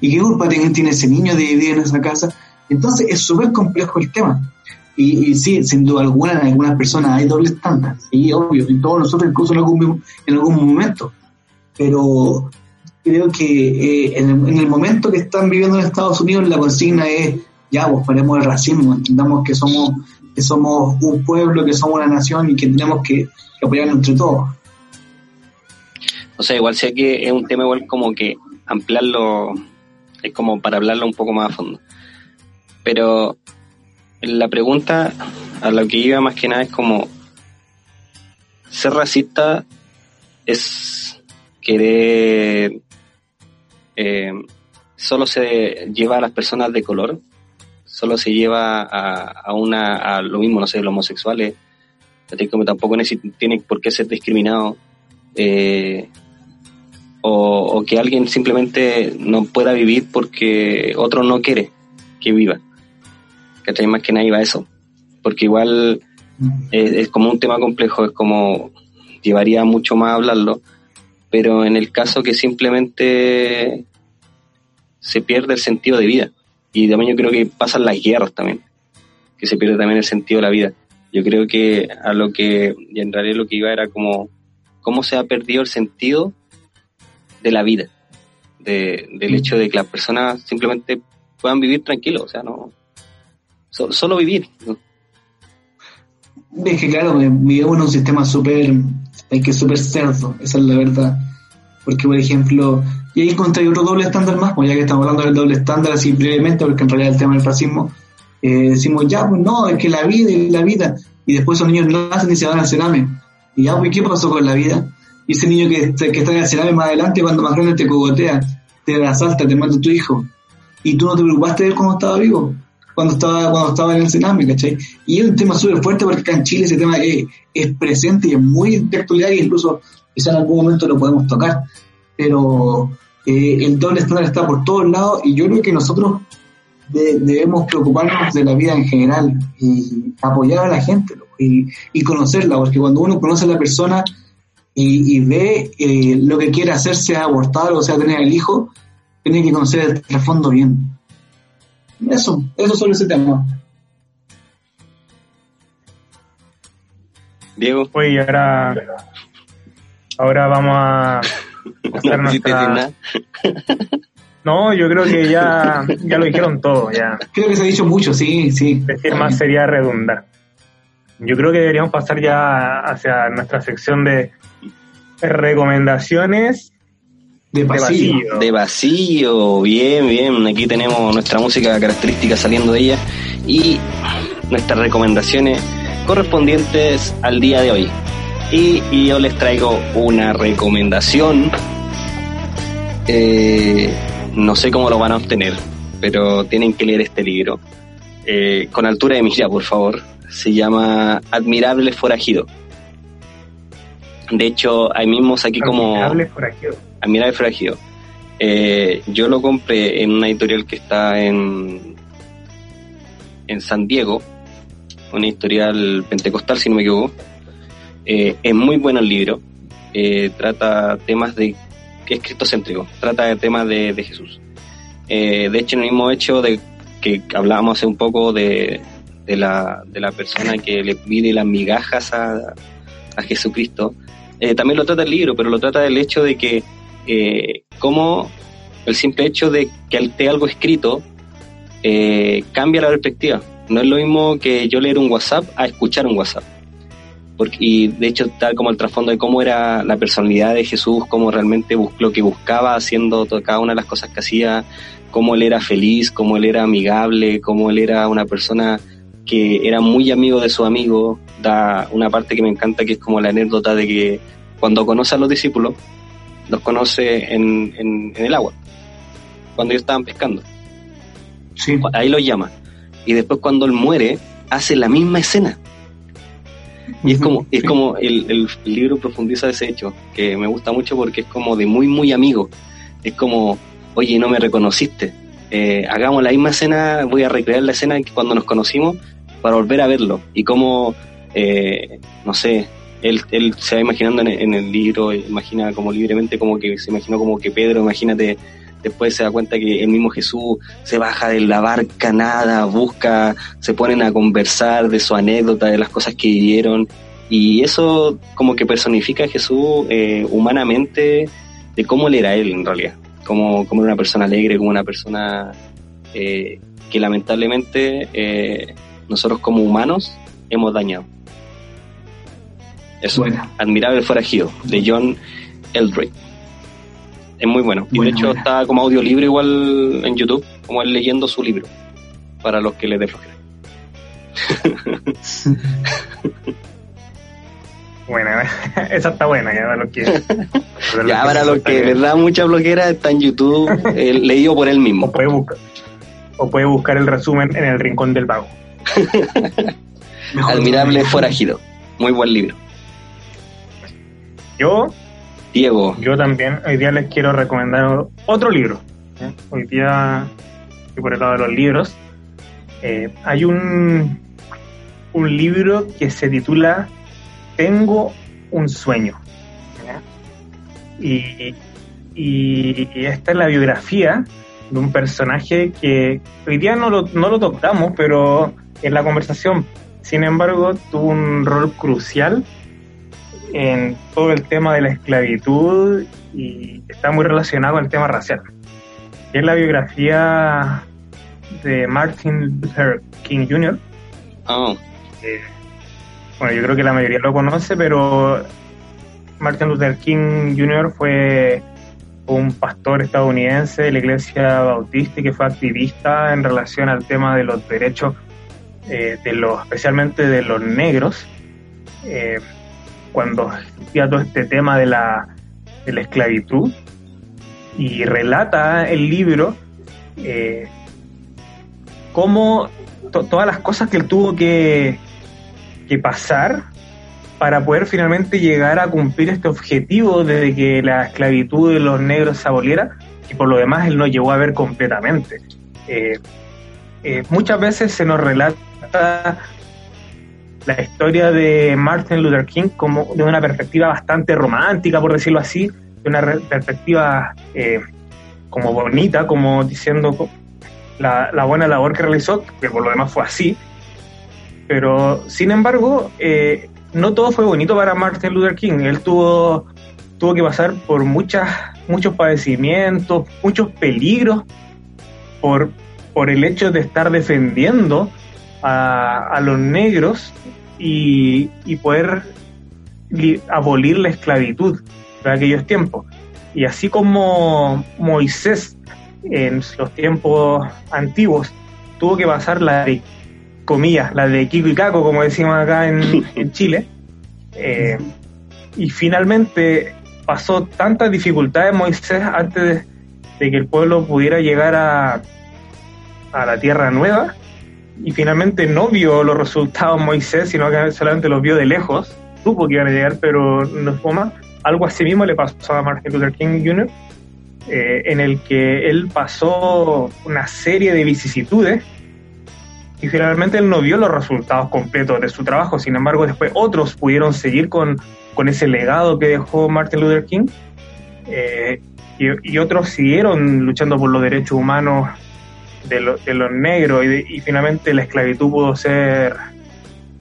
[SPEAKER 2] ¿Y qué culpa tiene, tiene ese niño de vivir en esa casa? Entonces es súper complejo el tema. Y, y sí, sin duda alguna, en algunas personas hay doble estándar. Sí, obvio, y todos nosotros incluso en algún, en algún momento. Pero creo que eh, en, el, en el momento que están viviendo en Estados Unidos, la consigna es, ya, pues paremos el racismo, entendamos que somos, que somos un pueblo, que somos una nación y que tenemos que, que apoyarnos entre todos.
[SPEAKER 1] O sea, igual sé que es un tema igual como que ampliarlo, es como para hablarlo un poco más a fondo. Pero la pregunta a lo que iba más que nada es como, ser racista es querer, eh, solo se lleva a las personas de color, solo se lleva a, una, a lo mismo, no sé, los homosexuales, como tampoco tienen por qué ser discriminados. Eh, o que alguien simplemente no pueda vivir porque otro no quiere que viva. ¿Cachai? Más que nada iba a eso. Porque igual es, es como un tema complejo, es como llevaría mucho más hablarlo, pero en el caso que simplemente se pierde el sentido de vida. Y también yo creo que pasan las guerras también, que se pierde también el sentido de la vida. Yo creo que a lo que, y en realidad lo que iba era como, cómo se ha perdido el sentido de la vida, de, del hecho de que las personas simplemente puedan vivir tranquilos, o sea, no, so- solo vivir. ¿no?
[SPEAKER 2] Es que claro, eh, vivimos en un sistema súper, hay que súper cerdo, esa es la verdad. Porque, por ejemplo, y ahí encontré otro doble estándar más, pues ya que estamos hablando del doble estándar así brevemente, porque en realidad el tema del racismo, eh, decimos, ya, pues no, es que la vida y la vida, y después esos niños nacen y se van al cename. Y ya, pues, ¿qué pasó con la vida? Y ese niño que, que está en el cename más adelante, cuando más grande te cogotea, te asalta, te mata tu hijo. Y tú no te preocupaste de él cuando estaba vivo, cuando estaba, cuando estaba en el cename, ¿cachai? Y es un tema súper fuerte porque acá en Chile ese tema es, es presente y es muy de actualidad y incluso quizá en algún momento lo podemos tocar. Pero eh, el doble estándar está por todos lados y yo creo que nosotros de- debemos preocuparnos de la vida en general y apoyar a la gente y, y conocerla, porque cuando uno conoce a la persona y, y ve eh, lo que quiere hacer, sea abortar o sea tener el hijo, tiene que conocer el trasfondo bien. Eso, eso sobre ese tema.
[SPEAKER 1] Diego,
[SPEAKER 3] Oye, y ahora, ahora vamos a hacer nuestra... No, yo creo que ya, ya lo dijeron todo, ya.
[SPEAKER 2] Creo que se ha dicho mucho, sí, sí.
[SPEAKER 3] Decir más sería redundar. Yo creo que deberíamos pasar ya hacia nuestra sección de recomendaciones
[SPEAKER 2] De
[SPEAKER 3] vacío.
[SPEAKER 1] De vacío, bien, bien. Aquí tenemos nuestra música característica saliendo de ella y nuestras recomendaciones correspondientes al día de hoy. Y, y yo les traigo una recomendación. Eh, no sé cómo lo van a obtener, pero tienen que leer este libro. Eh, con altura de mira, por favor. Se llama Admirable Forajido. De hecho, ahí mismo saqué como...
[SPEAKER 3] Admirable forajido.
[SPEAKER 1] Admirable Forajido. Eh, yo lo compré en una editorial que está en, en San Diego, una editorial pentecostal, si no me equivoco. Eh, es muy bueno el libro. Eh, trata temas de. que es cristocéntrico, trata de temas de, de Jesús. Eh, de hecho, en el mismo hecho de que hablábamos hace un poco de, de la, de la persona que le pide las migajas a, a Jesucristo, eh, también lo trata el libro, pero lo trata del hecho de que eh, como el simple hecho de que esté algo escrito eh, cambia la perspectiva. No es lo mismo que yo leer un WhatsApp a escuchar un WhatsApp. Porque, y de hecho, tal como el trasfondo de cómo era la personalidad de Jesús, cómo realmente lo que buscaba haciendo cada una de las cosas que hacía, cómo él era feliz, cómo él era amigable, cómo él era una persona que era muy amigo de su amigo. Da una parte que me encanta que es como la anécdota de que cuando conoce a los discípulos, los conoce en, en, el agua, cuando ellos estaban pescando. Sí. Ahí los llama. Y después cuando él muere, hace la misma escena. Y es como, es como el, el, libro profundiza ese hecho, que me gusta mucho porque es como de muy, muy amigo. Es como, oye, no me reconociste. Eh, hagamos la misma escena, voy a recrear la escena cuando nos conocimos para volver a verlo. Y como, eh, no sé, él, él se va imaginando en, el libro, imagina como libremente, como que se imaginó como que Pedro, imagínate, después se da cuenta que el mismo Jesús se baja de la barca, nada, busca, se ponen a conversar de su anécdota, de las cosas que vivieron, y eso como que personifica a Jesús eh, humanamente de cómo él era él en realidad, como, como una persona alegre, como una persona eh, que lamentablemente eh, nosotros como humanos hemos dañado. Es bueno. Admirable Forajido, de John Eldred. Es muy bueno. y de hecho está como audiolibro igual en YouTube, como él leyendo su libro, para los que le dé flojera.
[SPEAKER 3] Bueno, esa está buena, ya para los que...
[SPEAKER 1] ya para los que les da mucha bloquera está en YouTube, leído por él mismo.
[SPEAKER 3] O puede, buscar, o puede buscar el resumen en el rincón del vago.
[SPEAKER 1] Admirable Forajido, muy buen libro.
[SPEAKER 3] Yo,
[SPEAKER 1] Diego,
[SPEAKER 3] yo también hoy día les quiero recomendar otro libro. ¿eh? Hoy día, por el lado de los libros, eh, hay un, un libro que se titula Tengo un sueño. Y, y, esta es la biografía de un personaje que hoy día no lo, no lo tocamos, pero en la conversación, sin embargo, tuvo un rol crucial en todo el tema de la esclavitud y está muy relacionado con el tema racial. Es la biografía de Martin Luther King Jr.
[SPEAKER 1] Oh.
[SPEAKER 3] Bueno, yo creo que la mayoría lo conoce, pero Martin Luther King Jr. fue un pastor estadounidense de la iglesia bautista y que fue activista en relación al tema de los derechos eh, de los, especialmente de los negros. Eh, cuando existía todo este tema de la, de la esclavitud y relata el libro eh, cómo todas las cosas que él tuvo que, que pasar para poder finalmente llegar a cumplir este objetivo de que la esclavitud de los negros se aboliera y por lo demás él no llegó a ver completamente. Eh, eh, muchas veces se nos relata la historia de Martin Luther King como de una perspectiva bastante romántica, por decirlo así, de una perspectiva eh, como bonita, como diciendo la, buena labor que realizó, que por lo demás fue así. Pero, sin embargo, eh, no todo fue bonito para Martin Luther King. Él tuvo, tuvo que pasar por muchas, muchos padecimientos, muchos peligros por, por el hecho de estar defendiendo a, los negros y, poder abolir la esclavitud de aquellos tiempos. Y así como Moisés en los tiempos antiguos tuvo que pasar la de, comillas, la de Kiko y Caco, como decimos acá en, Chile, eh, y finalmente pasó tantas dificultades Moisés antes de, de, que el pueblo pudiera llegar a, a la tierra nueva, y finalmente no vio los resultados Moisés, sino que solamente los vio de lejos, supo que iban a llegar, pero no fue más. Algo así mismo le pasó a Martin Luther King Jr., eh, en el que él pasó una serie de vicisitudes y finalmente él no vio los resultados completos de su trabajo, sin embargo después otros pudieron seguir con, con ese legado que dejó Martin Luther King eh, y, otros siguieron luchando por los derechos humanos de, lo, de los negros y, y finalmente la esclavitud pudo ser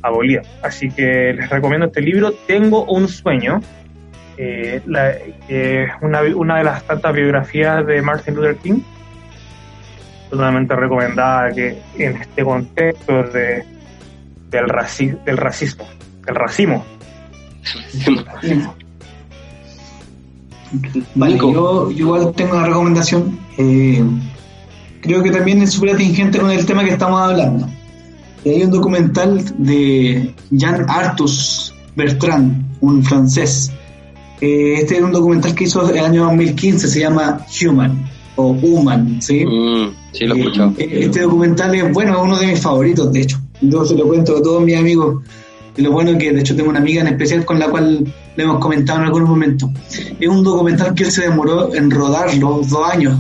[SPEAKER 3] abolida. Así que les recomiendo este libro, Tengo un sueño, eh, eh, una, una, de las tantas biografías de Martin Luther King, totalmente recomendada que en este contexto de, del, raci del racismo, del racismo.
[SPEAKER 2] Vale, yo, yo, igual tengo una recomendación. Eh, creo que también es súper atingente con el tema que estamos hablando. Hay un documental de Jean Artus Bertrand, un francés. Eh, este es un documental que hizo el año 2015, se llama Human o Human, ¿sí?
[SPEAKER 1] Mm, sí, lo
[SPEAKER 2] Eh,
[SPEAKER 1] escuchado.
[SPEAKER 2] Este documental es, bueno, es uno de mis favoritos, de hecho. Yo se lo cuento a todos mis amigos. Y lo bueno es que, de hecho, tengo una amiga en especial con la cual le hemos comentado en algunos momentos. Es un documental que él se demoró en rodarlo dos años.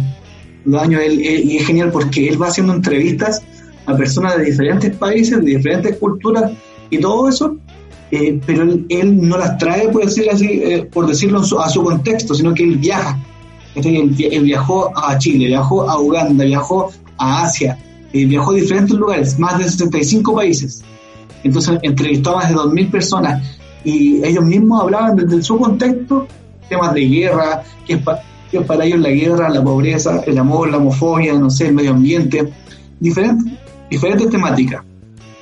[SPEAKER 2] Dos años, él- él- y es genial porque él va haciendo entrevistas a personas de diferentes países, de diferentes culturas y todo eso, eh, pero él, él no las trae, por, decir así, eh, por decirlo en su- a su contexto, sino que él viaja. Este, Él, vi- él viajó a Chile, viajó a Uganda, viajó a Asia, eh, viajó a diferentes lugares, más de 65 países. Entonces entrevistó a más de 2.000 personas y ellos mismos hablaban desde su contexto temas de guerra, que es, para ellos la guerra, la pobreza, el amor, la homofobia, no sé, el medio ambiente, diferentes, diferentes temáticas.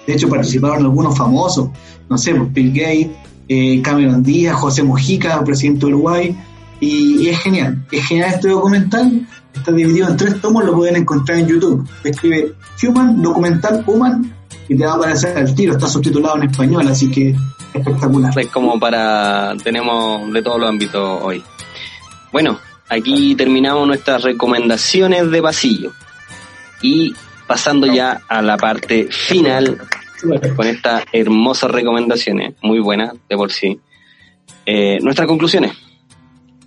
[SPEAKER 2] De hecho participaron algunos famosos, no sé, pues, Bill Gates, eh, Cameron Díaz, José Mujica, presidente de Uruguay, y, y es genial, es genial este documental, está dividido en tres tomos, lo pueden encontrar en YouTube. Escribe Human, documental Human, y te va a aparecer al tiro, está subtitulado en español, así que espectacular.
[SPEAKER 1] Es como para, tenemos de todos los ámbitos hoy. Bueno, aquí terminamos nuestras recomendaciones de pasillo. Y pasando ya a la parte final con estas hermosas recomendaciones, muy buenas de por sí. Eh, nuestras conclusiones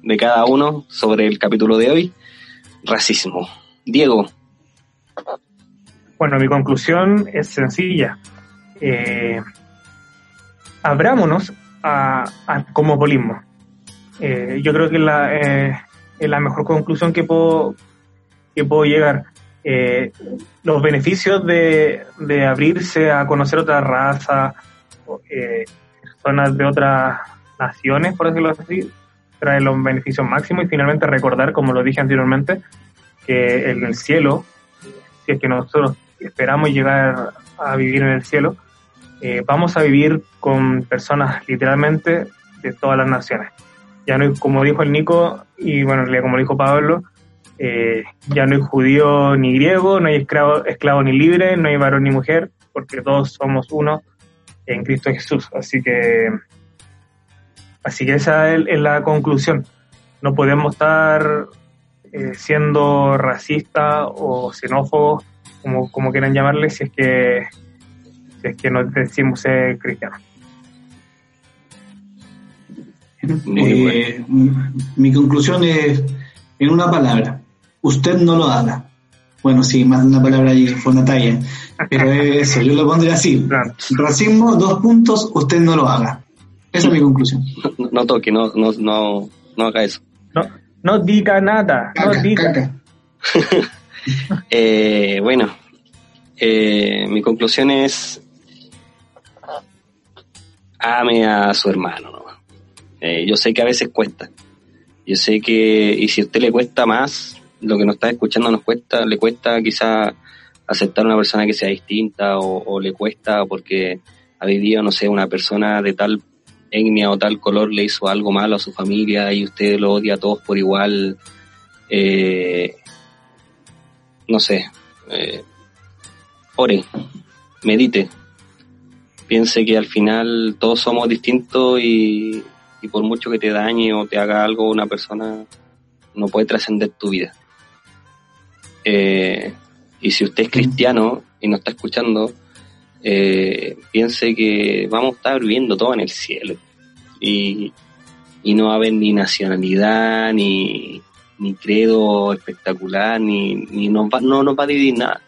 [SPEAKER 1] de cada uno sobre el capítulo de hoy. Racismo. Diego,
[SPEAKER 3] Bueno, mi conclusión es sencilla. Eh, abrámonos a, a cosmopolismo. Eh, yo creo que la, eh, es la mejor conclusión que puedo, que puedo llegar. Eh, los beneficios de, de abrirse a conocer otra raza, eh, personas de otras naciones, por decirlo así, traen los beneficios máximos y finalmente recordar, como lo dije anteriormente, que en el cielo, si es que nosotros esperamos llegar a vivir en el cielo, eh, vamos a vivir con personas literalmente de todas las naciones. Ya no hay, como dijo el Nico, y bueno, como dijo Pablo, eh, ya no hay judío ni griego, no hay esclavo, esclavo ni libre, no hay varón ni mujer, porque todos somos uno en Cristo Jesús. Así que, así que esa es, es la conclusión. No podemos estar eh, siendo racistas o xenófobos, como, como quieran llamarle, si es que si es que nos decimos ser cristianos.
[SPEAKER 2] Eh, Mi conclusión es en una palabra. Usted no lo haga. Bueno, sí, más de una palabra ahí fue una talla. Pero es eso, yo lo pondré así. Racismo, dos puntos, usted no lo haga. Esa es mi conclusión.
[SPEAKER 1] no, no toque, no, no, no, no haga eso.
[SPEAKER 3] No, no diga nada, no
[SPEAKER 2] Caca,
[SPEAKER 3] diga.
[SPEAKER 2] caca.
[SPEAKER 1] Eh, bueno, eh, mi conclusión es ame a su hermano. ¿no? Eh, yo sé que a veces cuesta. Yo sé que, y si a usted le cuesta más, lo que nos está escuchando nos cuesta, le cuesta quizá aceptar a una persona que sea distinta o, o le cuesta porque ha vivido, no sé, una persona de tal etnia o tal color le hizo algo malo a su familia y usted lo odia a todos por igual. Eh, no sé, eh, ore, medite, piense que al final todos somos distintos y, y por mucho que te dañe o te haga algo una persona, no puede trascender tu vida. Eh, y si usted es cristiano y no está escuchando, eh, piense que vamos a estar viviendo todo en el cielo. Y, y no va a haber ni nacionalidad, ni, ni credo espectacular, ni, ni nos va, no nos va a dividir nada,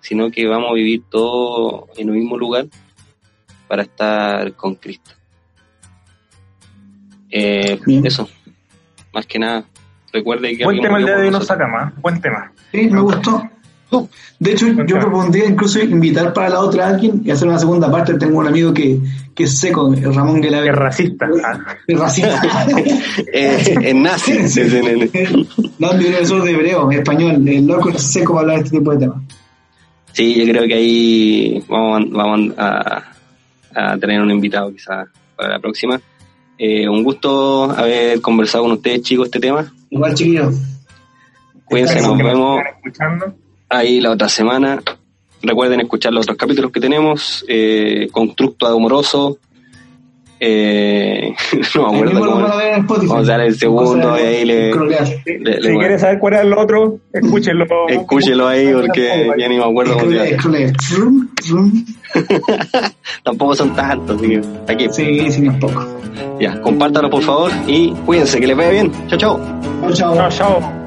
[SPEAKER 1] sino que vamos a vivir todo en un mismo lugar para estar con Cristo. Eh, eso, más que nada, recuerde que
[SPEAKER 3] Buen tema el día de hoy nos saca más, buen tema.
[SPEAKER 2] Sí, me gustó. De hecho, yo propondría incluso invitar para la otra a alguien y hacer una segunda parte. Tengo un amigo que, que es seco, Ramón Guelaver.
[SPEAKER 3] Es racista.
[SPEAKER 2] Es racista.
[SPEAKER 1] eh, es nazi.
[SPEAKER 2] no, profesor de hebreo, español. El loco es seco para hablar de este tipo de temas.
[SPEAKER 1] Sí, yo creo que ahí vamos, vamos a, a tener un invitado quizás para la próxima. Eh, un gusto haber conversado con ustedes, chicos, este tema.
[SPEAKER 2] Igual, chiquillos.
[SPEAKER 1] Cuídense, nos vemos ahí la otra semana. Recuerden escuchar los otros capítulos que tenemos. Eh, Constructo Amoroso. Eh, no me acuerdo cómo. Vamos a dar el segundo y ahí le.
[SPEAKER 3] le, le si quieres saber cuál es el otro, escúchenlo.
[SPEAKER 1] Escúchenlo ahí porque ya ni me acuerdo cómo. Tampoco son tantos, así que aquí.
[SPEAKER 2] Sí, sí, es poco.
[SPEAKER 1] Ya, compártalo por favor y cuídense, que les vaya bien. Chao, chao.
[SPEAKER 2] Chao, chao.
[SPEAKER 3] chao. chao.